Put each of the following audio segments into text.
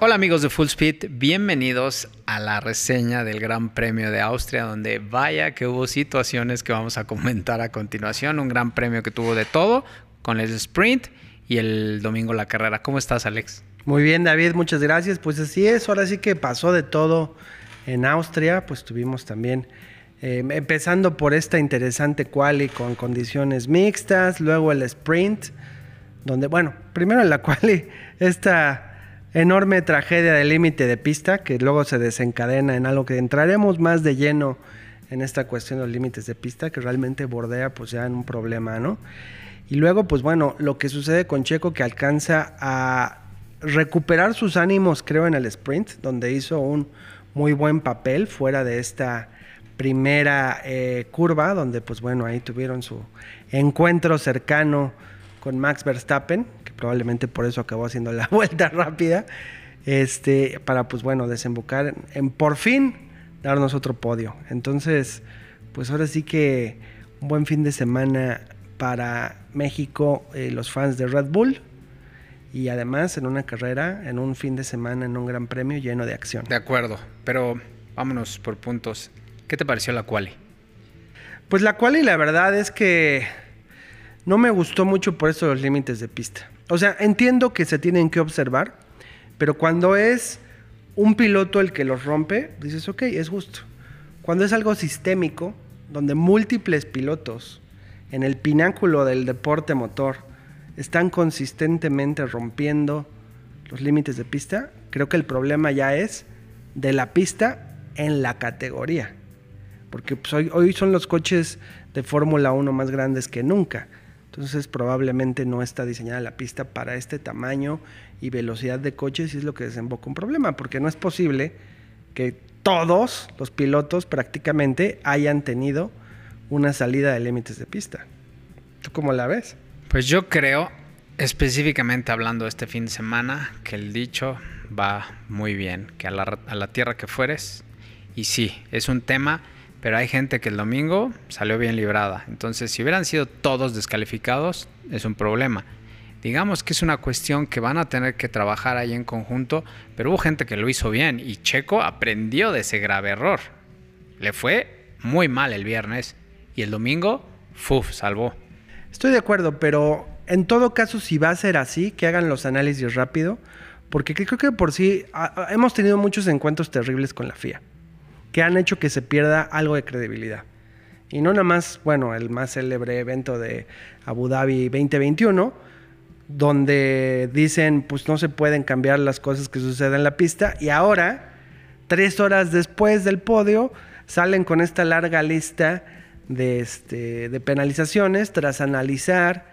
Hola amigos de Full Speed, bienvenidos a la reseña del Gran Premio de Austria, donde vaya que hubo situaciones que vamos a comentar a continuación. Un gran premio que tuvo de todo, con el sprint y el domingo la carrera. ¿Cómo estás, Alex? Muy bien, David, muchas gracias. Pues así es, ahora sí que pasó de todo en Austria, pues tuvimos también, eh, empezando por esta interesante quali con condiciones mixtas, luego el sprint, donde, bueno, primero en la quali, esta enorme tragedia del límite de pista que luego se desencadena en algo que entraremos más de lleno en esta cuestión de los límites de pista que realmente bordea pues ya en un problema, ¿no? Y luego pues bueno, lo que sucede con Checo que alcanza a recuperar sus ánimos creo en el sprint donde hizo un muy buen papel fuera de esta primera eh, curva donde pues bueno ahí tuvieron su encuentro cercano con Max Verstappen probablemente por eso acabó haciendo la vuelta rápida, este, para pues bueno, desembocar en, por fin darnos otro podio. Entonces, pues ahora sí que un buen fin de semana para México, eh, los fans de Red Bull. Y además en una carrera, en un fin de semana, en un gran premio lleno de acción. De acuerdo, pero vámonos por puntos. ¿Qué te pareció la quali? Pues la quali la verdad es que no me gustó mucho por eso los límites de pista. O sea, entiendo que se tienen que observar, pero cuando es un piloto el que los rompe, dices, ok, es justo. Cuando es algo sistémico, donde múltiples pilotos en el pináculo del deporte motor están consistentemente rompiendo los límites de pista, creo que el problema ya es de la pista en la categoría. Porque pues, hoy, hoy son los coches de Fórmula 1 más grandes que nunca. Entonces probablemente no está diseñada la pista para este tamaño y velocidad de coches y es lo que desemboca un problema, porque no es posible que todos los pilotos prácticamente hayan tenido una salida de límites de pista. ¿Tú cómo la ves? Pues yo creo, específicamente hablando este fin de semana, que el dicho va muy bien, que a la, a la tierra que fueres, y sí, es un tema pero hay gente que el domingo salió bien librada. Entonces, si hubieran sido todos descalificados, es un problema. Digamos que es una cuestión que van a tener que trabajar ahí en conjunto, pero hubo gente que lo hizo bien y Checo aprendió de ese grave error. Le fue muy mal el viernes y el domingo, ¡fuf!, salvó. Estoy de acuerdo, pero en todo caso, si va a ser así, que hagan los análisis rápido, porque creo que por sí hemos tenido muchos encuentros terribles con la FIA que han hecho que se pierda algo de credibilidad. Y no nada más, bueno, el más célebre evento de Abu Dhabi 2021, donde dicen, pues no se pueden cambiar las cosas que suceden en la pista, y ahora, tres horas después del podio, salen con esta larga lista de, este, de penalizaciones tras analizar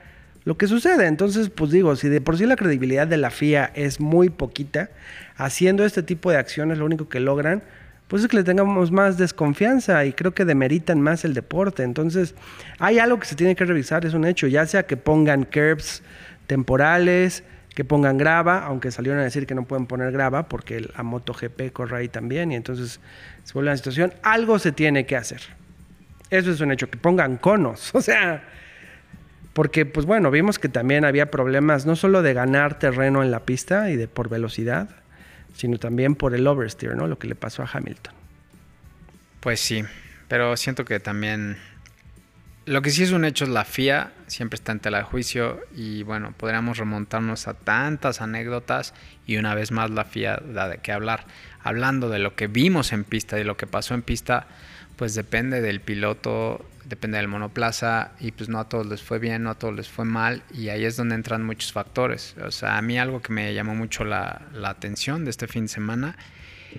lo que sucede. Entonces, pues digo, si de por sí la credibilidad de la FIA es muy poquita, haciendo este tipo de acciones lo único que logran pues es que le tengamos más desconfianza y creo que demeritan más el deporte. Entonces, hay algo que se tiene que revisar, es un hecho, ya sea que pongan curbs temporales, que pongan grava, aunque salieron a decir que no pueden poner grava porque la MotoGP corre ahí también y entonces se vuelve una situación, algo se tiene que hacer. Eso es un hecho, que pongan conos, o sea, porque pues bueno, vimos que también había problemas no solo de ganar terreno en la pista y de por velocidad, sino también por el oversteer, ¿no? Lo que le pasó a Hamilton. Pues sí, pero siento que también lo que sí es un hecho es la FIA siempre está en tela juicio y bueno, podríamos remontarnos a tantas anécdotas y una vez más la FIA da de qué hablar. Hablando de lo que vimos en pista y lo que pasó en pista, pues depende del piloto, depende del monoplaza y pues no a todos les fue bien, no a todos les fue mal y ahí es donde entran muchos factores. O sea, a mí algo que me llamó mucho la, atención de este fin de semana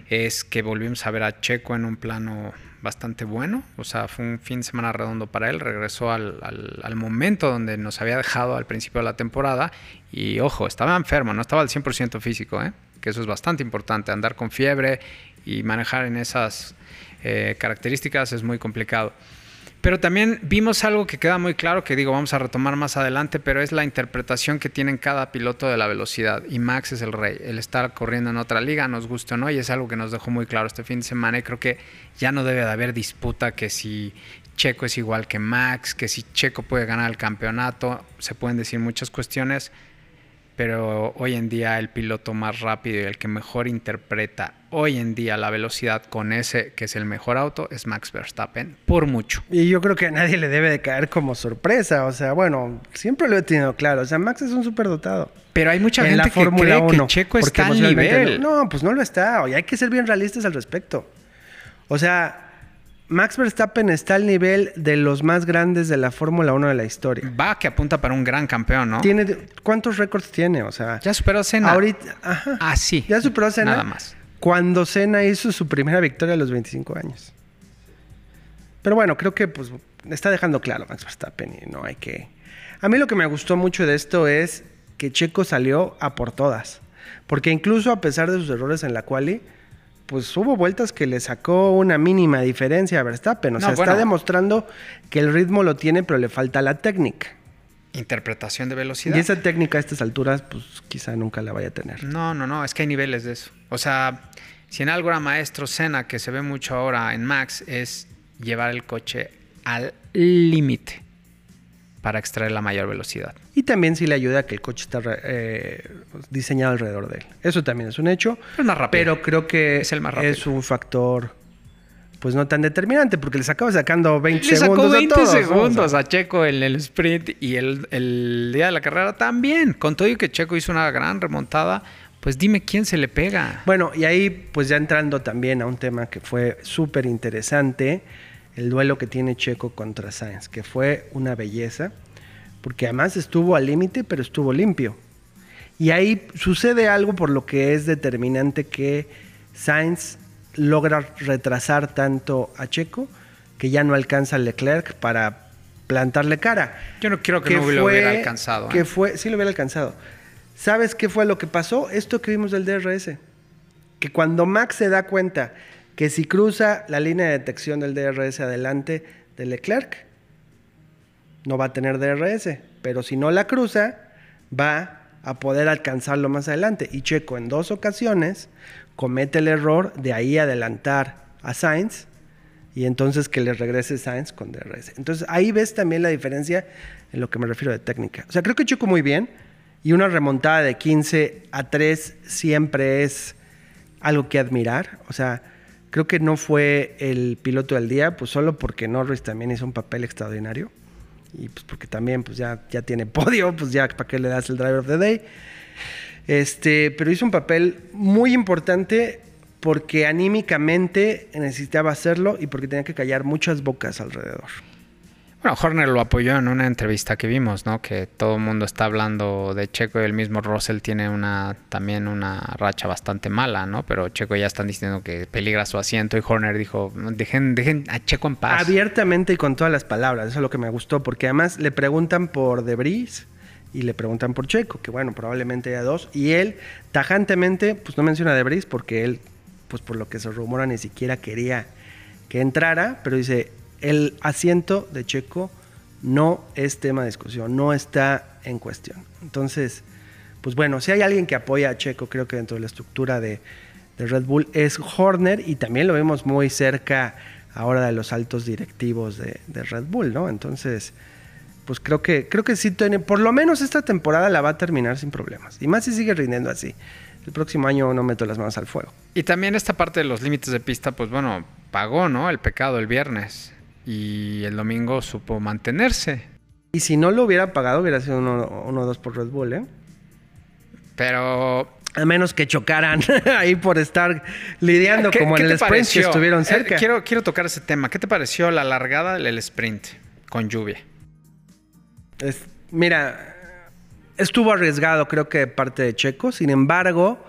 es que volvimos a ver a Checo en un plano bastante bueno, o sea, fue un fin de semana redondo para él, regresó al, al, momento donde nos había dejado al principio de la temporada y ojo, estaba enfermo, no estaba al 100% físico, ¿eh? que eso es bastante importante, andar con fiebre y manejar en esas eh, características es muy complicado. Pero también vimos algo que queda muy claro, que digo, vamos a retomar más adelante, pero es la interpretación que tienen cada piloto de la velocidad. Y Max es el rey. El estar corriendo en otra liga, nos gusta o no, y es algo que nos dejó muy claro este fin de semana. Y creo que ya no debe de haber disputa que si Checo es igual que Max, que si Checo puede ganar el campeonato, se pueden decir muchas cuestiones. Pero hoy en día el piloto más rápido y el que mejor interpreta hoy en día la velocidad con ese que es el mejor auto es Max Verstappen, por mucho. Y yo creo que a nadie le debe de caer como sorpresa, o sea, bueno, siempre lo he tenido claro, o sea, Max es un superdotado. Pero hay mucha gente que cree que Checo está al nivel. No, no, pues no lo está, y hay que ser bien realistas al respecto. O sea, Max Verstappen está al nivel de los más grandes de la Fórmula 1 de la historia. Va que apunta para un gran campeón, ¿no? Tiene, ¿Cuántos récords tiene? O sea, ya superó a Senna. Ahorita, ajá. Ah, sí. Ya superó a Senna. Nada más. Cuando Senna hizo su primera victoria a los 25 años. Pero bueno, creo que pues está dejando claro Max Verstappen y no hay que... A mí lo que me gustó mucho de esto es que Checo salió a por todas. Porque incluso a pesar de sus errores en la quali, pues hubo vueltas que le sacó una mínima diferencia a Verstappen. O sea, está demostrando que el ritmo lo tiene, pero le falta la técnica. Interpretación de velocidad. Y esa técnica a estas alturas, pues quizá nunca la vaya a tener. No, no, no, es que hay niveles de eso. O sea, si en algo era maestro Senna, que se ve mucho ahora en Max, es llevar el coche al límite para extraer la mayor velocidad. Y también sí le ayuda a que el coche está eh, diseñado alrededor de él. Eso también es un hecho. Es más rápido. Pero creo que es, el más es un factor pues no tan determinante porque le sacaba sacando 20 le segundos. Sacó 20 a segundos a Checo en el sprint y el, día de la carrera también. Con todo y que Checo hizo una gran remontada, pues dime quién se le pega. Bueno, y ahí pues ya entrando también a un tema que fue súper interesante el duelo que tiene Checo contra Sainz, que fue una belleza, porque además estuvo al límite, pero estuvo limpio. Y ahí sucede algo por lo que es determinante que Sainz logra retrasar tanto a Checo que ya no alcanza a Leclerc para plantarle cara. Yo no quiero que, no lo hubiera alcanzado. Que ¿eh? fue, sí lo hubiera alcanzado. ¿Sabes qué fue lo que pasó? Esto que vimos del DRS. Que cuando Max se da cuenta que si cruza la línea de detección del DRS adelante de Leclerc, no va a tener DRS, pero si no la cruza, va a poder alcanzarlo más adelante. Y Checo en dos ocasiones comete el error de ahí adelantar a Sainz y entonces que le regrese Sainz con DRS. Entonces ahí ves también la diferencia en lo que me refiero de técnica. O sea, creo que Checo muy bien y una remontada de 15 a 3 siempre es algo que admirar. O sea, Creo que no fue el piloto del día, pues solo porque Norris también hizo un papel extraordinario. Y pues porque también pues ya, ya tiene podio, pues ya para qué le das el driver of the day. Este, pero hizo un papel muy importante porque anímicamente necesitaba hacerlo y porque tenía que callar muchas bocas alrededor. Bueno, Horner lo apoyó en una entrevista que vimos, ¿no? Que todo el mundo está hablando de Checo y el mismo Russell tiene una también una racha bastante mala, ¿no? Pero Checo ya están diciendo que peligra su asiento y Horner dijo, dejen, dejen a Checo en paz. Abiertamente y con todas las palabras, eso es lo que me gustó, porque además le preguntan por Debris y le preguntan por Checo, que bueno, probablemente haya dos, y él tajantemente, pues no menciona a Debris porque él, pues por lo que se rumora, ni siquiera quería que entrara, pero dice, el asiento de Checo no es tema de discusión, no está en cuestión. Entonces, pues bueno, si hay alguien que apoya a Checo, creo que dentro de la estructura de, Red Bull es Horner y también lo vemos muy cerca ahora de los altos directivos de, Red Bull, ¿no? Entonces, pues creo que, creo que sí por lo menos esta temporada la va a terminar sin problemas. Y más si sigue rindiendo así. El próximo año no meto las manos al fuego. Y también esta parte de los límites de pista, pues bueno, pagó, ¿no? El pecado el viernes y el domingo supo mantenerse. Y si no lo hubiera pagado, hubiera sido uno o dos por Red Bull, ¿eh? Pero. A menos que chocaran ahí por estar lidiando como en el sprint que estuvieron eh, cerca. quiero, quiero tocar ese tema. ¿Qué te pareció la largada del sprint con lluvia? mira, estuvo arriesgado, creo que de parte de Checo. Sin embargo,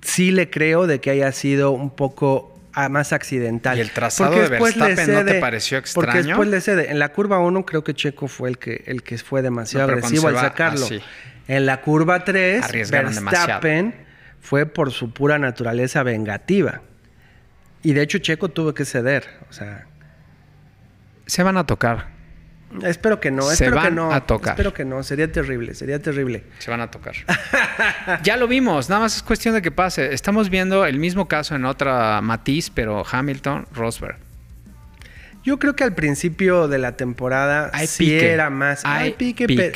sí le creo de que haya sido un poco más accidental. ¿Y el trazado de Verstappen no te pareció extraño? Porque después le cede. En la curva 1 creo que Checo fue el que, el que fue demasiado agresivo al sacarlo. En la curva 3, Verstappen fue por su pura naturaleza vengativa. Y de hecho Checo tuvo que ceder. O sea... Se van a tocar. Espero que no, se espero van que no. a tocar. Espero que no, sería terrible, sería terrible. Se van a tocar. ya lo vimos, nada más es cuestión de que pase. Estamos viendo el mismo caso en otra matiz, pero Hamilton, Rosberg. Yo creo que al principio de la temporada hay sí era más. Hay, pique,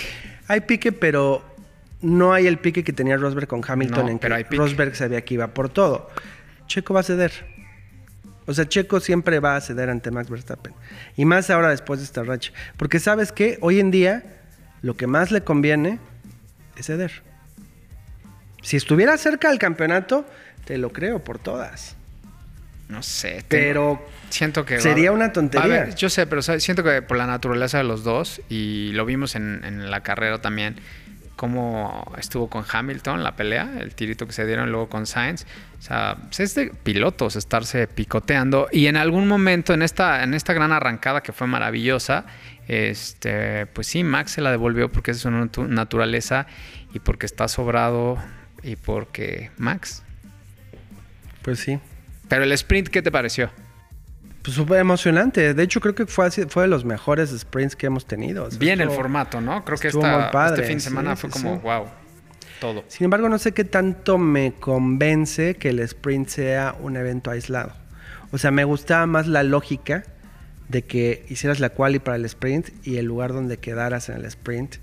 hay pique, pero no hay el pique que tenía Rosberg con Hamilton No, en pero que hay pique. Rosberg sabía que iba por todo. Checo va a ceder. O sea, Checo siempre va a ceder ante Max Verstappen. Y más ahora después de esta racha. Porque sabes que hoy en día lo que más le conviene es ceder. Si estuviera cerca del campeonato, te lo creo por todas. No sé. Pero siento que... va- sería una a tontería. yo sé, pero siento que por la naturaleza de los dos, y lo vimos en, en la carrera también, cómo estuvo con Hamilton la pelea, el tirito que se dieron luego con Sainz. O sea, pues es de pilotos estarse picoteando. Y en algún momento, en esta, en esta gran arrancada que fue maravillosa, este, pues sí, Max se la devolvió porque es su natu- naturaleza y porque está sobrado y porque Max. Pues sí. Pero el sprint, ¿qué te pareció? Pues súper emocionante. De hecho, creo que fue, así- fue de los mejores sprints que hemos tenido. O sea, Bien el formato, ¿no? Creo que esta- padre, este fin de semana sí, fue como, sí. wow, todo. Sin embargo, no sé qué tanto me convence que el sprint sea un evento aislado. O sea, me gustaba más la lógica de que hicieras la quali para el sprint y el lugar donde quedaras en el sprint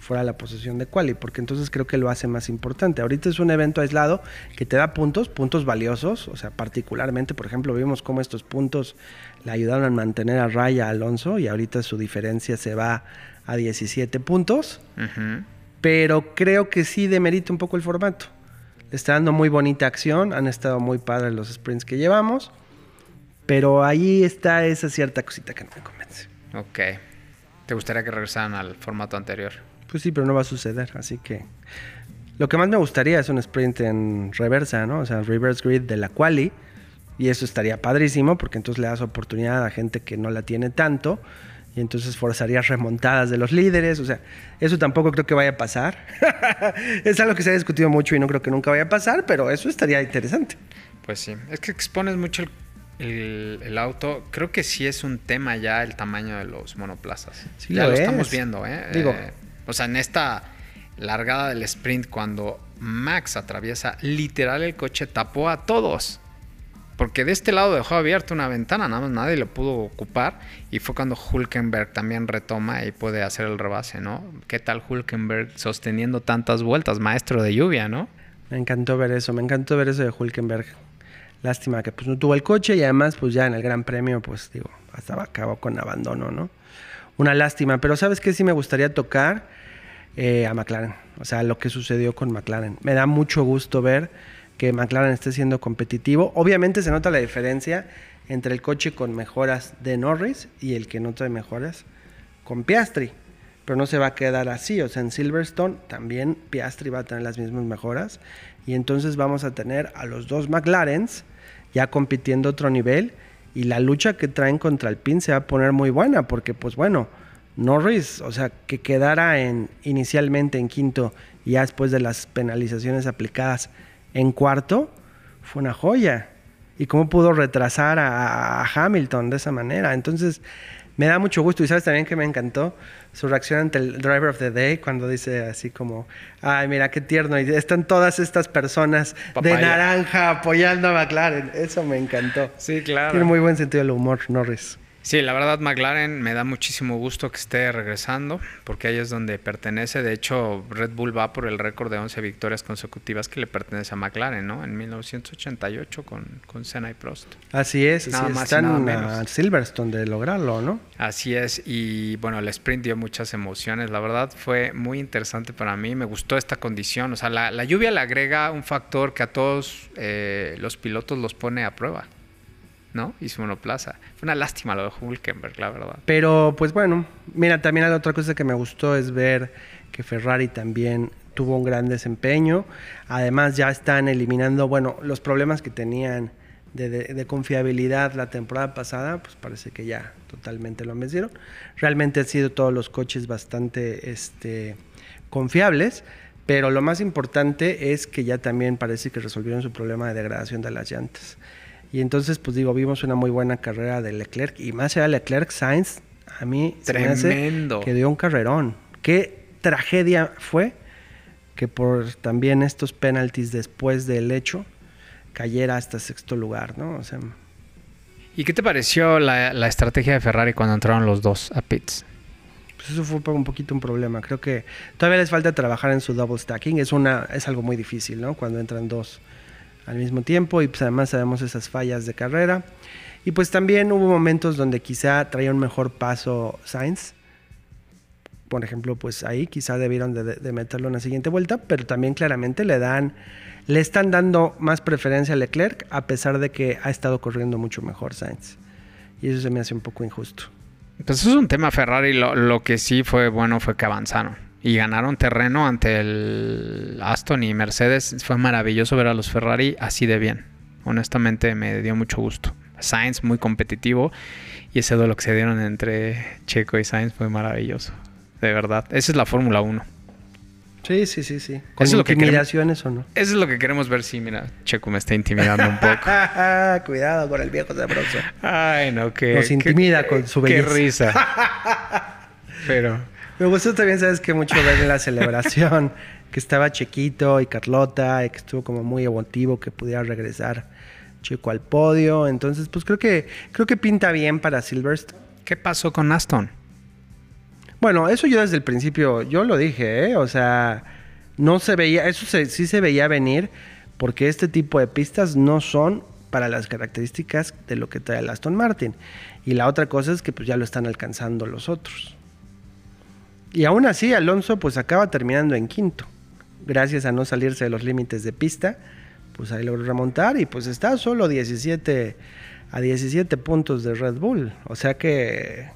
fuera la posición de quali, porque entonces creo que lo hace más importante. Ahorita es un evento aislado que te da puntos, puntos valiosos, o sea, particularmente, por ejemplo, vimos cómo estos puntos le ayudaron a mantener a raya a Alonso y ahorita su diferencia se va a 17 puntos pero creo que sí demerita un poco el formato. Le está dando muy bonita acción, han estado muy padres los sprints que llevamos, pero ahí está esa cierta cosita que no me convence. Ok. ¿Te gustaría que regresaran al formato anterior? Pues sí, pero no va a suceder, así que lo que más me gustaría es un sprint en reversa, ¿no? O sea, reverse grid de la quali y eso estaría padrísimo porque entonces le das oportunidad a gente que no la tiene tanto y entonces forzarías remontadas de los líderes, o sea, eso tampoco creo que vaya a pasar. es algo que se ha discutido mucho y no creo que nunca vaya a pasar, pero eso estaría interesante. Pues sí. Es que expones mucho el, el- el auto. Creo que sí es un tema ya el tamaño de los monoplazas. Sí ya lo lo, es. estamos viendo, ¿eh? Digo- Eh, o sea, en esta largada del sprint, cuando Max atraviesa literal el coche, tapó a todos. Porque de este lado dejó abierta una ventana, nada más nadie lo pudo ocupar. Y fue cuando Hulkenberg también retoma y puede hacer el rebase, ¿no? ¿Qué tal Hulkenberg sosteniendo tantas vueltas? Maestro de lluvia, ¿no? Me encantó ver eso, me encantó ver eso de Hulkenberg. Lástima que pues no tuvo el coche y además pues ya en el Gran Premio pues digo, hasta acabó con abandono, ¿no? Una lástima, pero ¿sabes qué sí me gustaría tocar? Eh, a McLaren, o sea, lo que sucedió con McLaren. Me da mucho gusto ver que McLaren esté siendo competitivo. Obviamente se nota la diferencia entre el coche con mejoras de Norris y el que no trae mejoras con Piastri. Pero no se va a quedar así. O sea, en Silverstone también Piastri va a tener las mismas mejoras. Y entonces vamos a tener a los dos McLarens ya compitiendo otro nivel. Y la lucha que traen contra el PIN se va a poner muy buena. Porque, pues bueno, Norris, o sea, que quedara en, inicialmente en quinto y ya después de las penalizaciones aplicadas en cuarto, fue una joya. Y cómo pudo retrasar a, a Hamilton de esa manera. Entonces, me da mucho gusto. Y sabes también que me encantó su reacción ante el Driver of the Day cuando dice así como, ay, mira qué tierno. Y están todas estas personas de naranja apoyando a McLaren. Eso me encantó. Sí, claro. Tiene muy buen sentido del humor, Norris. Sí, la verdad McLaren me da muchísimo gusto que esté regresando, porque ahí es donde pertenece. De hecho, Red Bull va por el récord de 11 victorias consecutivas que le pertenece a McLaren, ¿no? En 1988 con, con Senna y Prost. Así es, Nada más y están a. Silverstone de lograrlo, ¿no? Así es, y bueno, el sprint dio muchas emociones, la verdad fue muy interesante para mí, me gustó esta condición, o sea, la, la lluvia le agrega un factor que a todos eh, los pilotos los pone a prueba, ¿no? Y su monoplaza. Fue una lástima lo de Hulkenberg, la verdad. Pero pues bueno, mira, también la otra cosa que me gustó es ver que Ferrari también tuvo un gran desempeño. Además ya están eliminando, bueno, los problemas que tenían de, confiabilidad la temporada pasada, pues parece que ya totalmente lo vencieron. Realmente han sido todos los coches bastante este, confiables. Pero lo más importante es que ya también parece que resolvieron su problema de degradación de las llantas. Y entonces, pues digo, vimos una muy buena carrera de Leclerc. Y más allá de Leclerc, Sainz, a mí se me hace Tremendo. que dio un carrerón. Qué tragedia fue que por también estos penaltis después del hecho cayera hasta sexto lugar, ¿no? O sea, ¿Y qué te pareció la, la estrategia de Ferrari cuando entraron los dos a pits? Pues eso fue un poquito un problema. Creo que todavía les falta trabajar en su double stacking. Es, una, es algo muy difícil, ¿no? Cuando entran dos al mismo tiempo y pues además sabemos esas fallas de carrera. Y pues también hubo momentos donde quizá traía un mejor paso Sainz. Por ejemplo, pues ahí quizá debieron de, meterlo en la siguiente vuelta, pero también claramente le dan, le están dando más preferencia a Leclerc a pesar de que ha estado corriendo mucho mejor Sainz. Y eso se me hace un poco injusto. Pues eso es un tema Ferrari. Lo, lo que sí fue bueno fue que avanzaron y ganaron terreno ante el Aston y Mercedes. Fue maravilloso ver a los Ferrari así de bien. Honestamente me dio mucho gusto. Sainz muy competitivo y ese duelo que se dieron entre Checo y Sainz fue maravilloso. De verdad. Esa es la Fórmula 1. Sí, sí, sí, sí. ¿Con intimidaciones o no? Eso es lo que queremos ver. Sí, mira, Checo me está intimidando un poco. Cuidado con el viejo sabroso. Ay, no, que... Nos intimida con su belleza. Qué risa. Pero... Me gustó también, sabes que mucho ver en la celebración que estaba Chequito y Carlota y que estuvo como muy emotivo que pudiera regresar Checo al podio. Entonces, pues creo que creo que pinta bien para Silverstone. ¿Qué pasó con Aston? Bueno, eso yo desde el principio, yo lo dije, ¿eh? O sea, no se veía, eso sí se veía venir porque este tipo de pistas no son para las características de lo que trae el Aston Martin. Y la otra cosa es que pues ya lo están alcanzando los otros. Y aún así, Alonso pues acaba terminando en quinto. Gracias a no salirse de los límites de pista, pues ahí logró remontar y pues está solo 17 a 17 puntos de Red Bull. O sea que...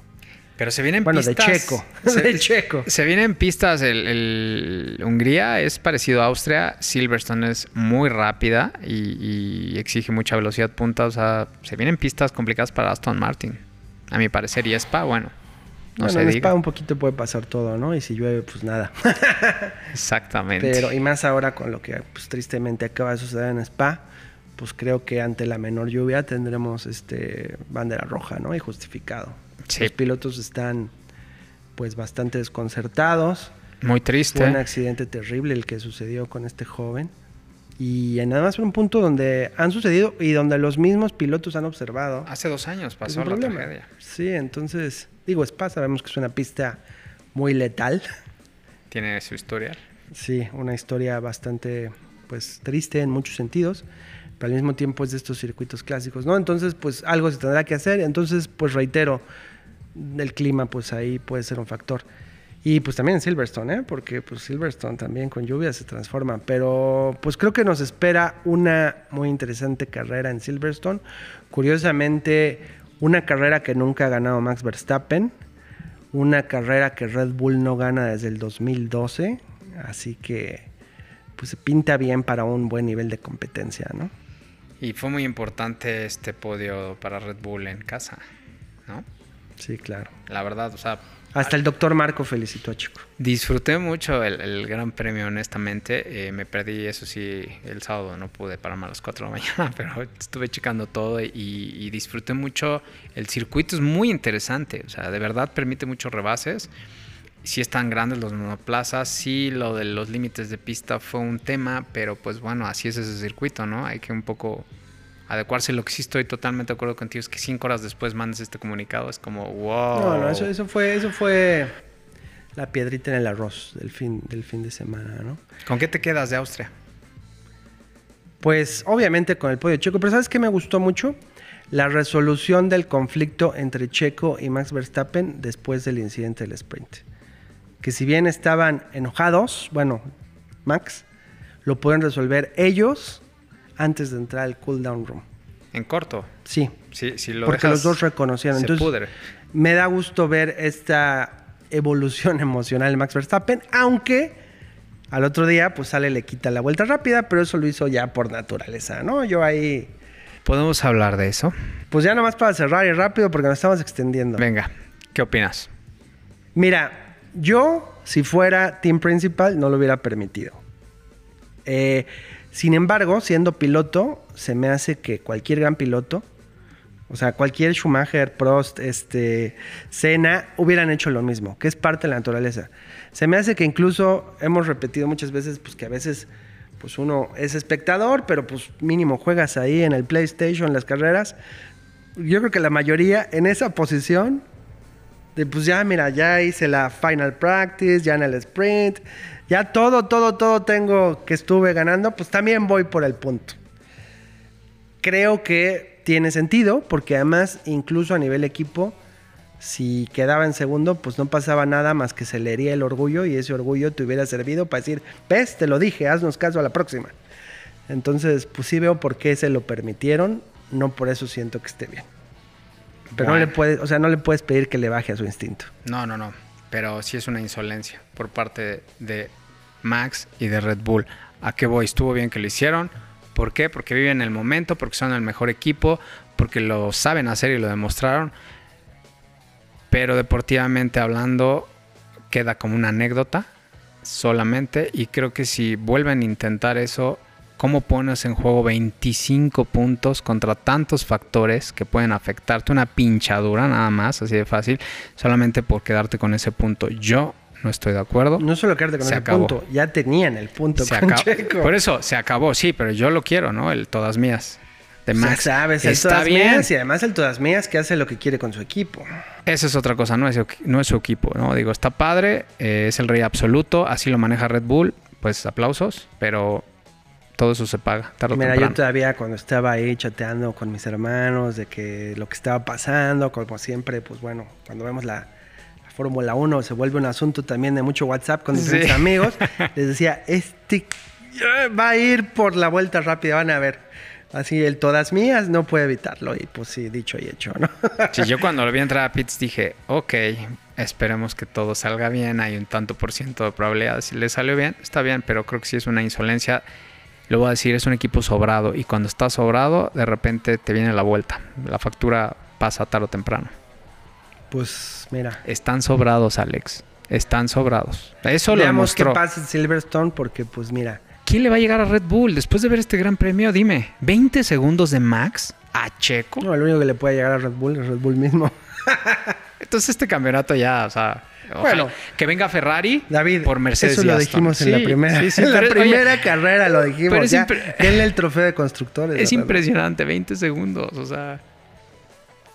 Pero se vienen bueno, pistas... de Checo. Se, de Checo. Se vienen pistas. El, Hungría es parecido a Austria. Silverstone es muy rápida y, y, exige mucha velocidad punta. O sea, se vienen pistas complicadas para Aston Martin. A mi parecer. Y Spa, bueno, no bueno, en Spa un poquito puede pasar todo, ¿no? Y si llueve, pues nada. Exactamente. Pero, y más ahora con lo que pues, tristemente acaba de suceder en Spa, pues creo que ante la menor lluvia tendremos este bandera roja, ¿no? Y justificado. Los pilotos están pues bastante desconcertados. Muy triste. Fue un accidente terrible el que sucedió con este joven. Y en además un punto donde han sucedido y donde los mismos pilotos han observado. Hace dos años pasó la tragedia. Sí, entonces Digo, Spa sabemos que es una pista muy letal. Tiene su historia. Sí, una historia bastante pues triste en muchos sentidos, pero al mismo tiempo es de estos circuitos clásicos, ¿no? Entonces, pues algo se tendrá que hacer. Entonces, pues reitero, el clima pues ahí puede ser un factor. Y pues también en Silverstone, ¿eh? Porque pues Silverstone también con lluvia se transforma. Pero pues creo que nos espera una muy interesante carrera en Silverstone. Curiosamente, una carrera que nunca ha ganado Max Verstappen. Una carrera que Red Bull no gana desde el 2012. Así que pues se pinta bien para un buen nivel de competencia, ¿no? Y fue muy importante este podio para Red Bull en casa, ¿no? Sí, claro. La verdad, o sea, hasta el doctor Marco felicitó a Chico. Disfruté mucho el, Gran Premio, honestamente. Eh, me perdí, eso sí, el sábado no pude pararme a las 4 de la mañana, pero estuve checando todo y, disfruté mucho. El circuito es muy interesante, o sea, de verdad permite muchos rebases. Sí están grandes los monoplazas, sí lo de los límites de pista fue un tema, pero pues bueno, así es ese circuito, ¿no? Hay que un poco adecuarse. Lo que sí estoy totalmente de acuerdo contigo es que cinco horas después mandes este comunicado. Es como, wow. No, no, eso, eso, fue, eso fue la piedrita en el arroz del fin, del fin de semana, ¿no? ¿Con qué te quedas de Austria? Pues obviamente con el podio checo, pero ¿sabes qué me gustó mucho? La resolución del conflicto entre Checo y Max Verstappen después del incidente del sprint. Que si bien estaban enojados, bueno, Max, lo pueden resolver ellos antes de entrar al cooldown room. ¿En corto? Sí. Sí, sí lo Porque los dos reconocían. Entonces, me da gusto ver esta evolución emocional de Max Verstappen, aunque al otro día pues sale le quita la vuelta rápida, pero eso lo hizo ya por naturaleza, ¿no? Yo ahí... ¿Podemos hablar de eso? Pues ya nomás para cerrar y rápido porque nos estamos extendiendo. Venga, ¿qué opinas? Mira, yo si fuera team principal no lo hubiera permitido. Eh, sin embargo, siendo piloto, se me hace que cualquier gran piloto, o sea, cualquier Schumacher, Prost, este, Senna, hubieran hecho lo mismo, que es parte de la naturaleza. Se me hace que incluso hemos repetido muchas veces, pues que a veces, pues uno es espectador, pero pues mínimo juegas ahí en el PlayStation, las carreras. Yo creo que la mayoría en esa posición De pues ya, mira, ya hice la final practice, ya en el sprint, ya todo, todo, todo tengo que estuve ganando, pues también voy por el punto. Creo que tiene sentido, porque además, incluso a nivel equipo, si quedaba en segundo, pues no pasaba nada más que se le hería el orgullo y ese orgullo te hubiera servido para decir, ves, te lo dije, haznos caso a la próxima. Entonces, pues sí veo por qué se lo permitieron, no por eso siento que esté bien. Pero no le puedes, o sea, no le puedes pedir que le baje a su instinto. No, no, no. Pero sí es una insolencia por parte de Max y de Red Bull. ¿A qué voy? Estuvo bien que lo hicieron. ¿Por qué? Porque viven el momento, porque son el mejor equipo, porque lo saben hacer y lo demostraron. Pero deportivamente hablando, queda como una anécdota solamente. Y creo que si vuelven a intentar eso, ¿Cómo pones en juego 25 puntos contra tantos factores que pueden afectarte? Una pinchadura nada más, así de fácil, solamente por quedarte con ese punto. Yo no estoy de acuerdo. No solo quedarte con ese punto, ya tenían el punto se Por eso se acabó, sí, pero yo lo quiero, ¿no? El todas mías. De Max. sabes, el está todas bien. Mías y además el todas mías que hace lo que quiere con su equipo. Esa es otra cosa, no es, no es su equipo, ¿no? Digo, está padre, eh, es el rey absoluto, así lo maneja Red Bull, pues aplausos, pero todo eso se paga. Mira, yo todavía cuando estaba ahí chateando con mis hermanos de que lo que estaba pasando, como siempre, pues bueno, cuando vemos la, Fórmula 1 se vuelve un asunto también de mucho WhatsApp con mis amigos, les decía, este va a ir por la vuelta rápida, van a ver. Así el todas mías no puede evitarlo y pues sí, dicho y hecho, ¿no? sí, yo cuando lo vi entrar a Pits dije, ok, esperemos que todo salga bien, hay un tanto por ciento de probabilidad, si le salió bien, está bien, pero creo que sí es una insolencia lo voy a decir, es un equipo sobrado y cuando está sobrado, de repente te viene la vuelta. La factura pasa tarde o temprano. Pues mira. Están sobrados, Alex. Están sobrados. Eso lo demostró. qué pasa en Silverstone porque pues mira. ¿Quién le va a llegar a Red Bull después de ver este gran premio? Dime, ¿20 segundos de Max a Checo? No, el único que le puede llegar a Red Bull es Red Bull mismo. Entonces este campeonato ya, o sea, bueno, que venga Ferrari David, por Mercedes. Eso lo dijimos en la primera, en la primera carrera, lo dijimos. ya, denle el trofeo de constructores. Es impresionante, 20 segundos, o sea.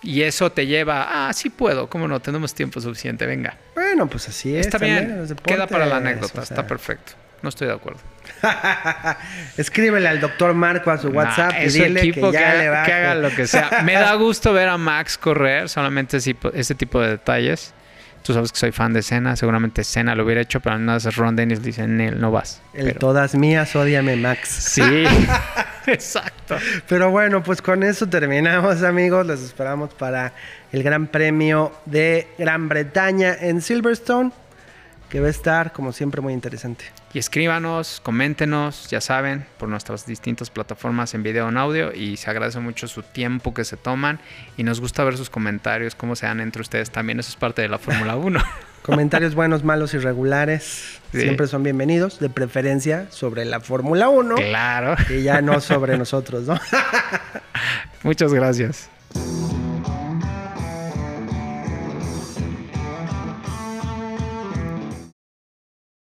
Y eso te lleva, ah, sí puedo, cómo no, tenemos tiempo suficiente, venga. Bueno, pues así es. Está bien, queda para la anécdota, está perfecto. No estoy de acuerdo. Escríbele al doctor Marco a su WhatsApp y dile que ya le va que haga lo que sea. Me da gusto ver a Max correr, solamente ese tipo de detalles. Tú sabes que soy fan de Cena, seguramente Cena lo hubiera hecho, pero nada más Ron Dennis dice, no vas. El todas mías, odiame Max. Sí, exacto. Pero bueno, pues con eso terminamos amigos, los esperamos para el Gran Premio de Gran Bretaña en Silverstone que va a estar, como siempre, muy interesante. Y escríbanos, coméntenos, ya saben, por nuestras distintas plataformas en video o en audio. Y se agradece mucho su tiempo que se toman. Y nos gusta ver sus comentarios, cómo se dan entre ustedes también. Eso es parte de la Fórmula 1. Comentarios buenos, malos, irregulares. Siempre son bienvenidos, de preferencia sobre la Fórmula 1. Claro. Y ya no sobre nosotros, ¿no? Muchas gracias.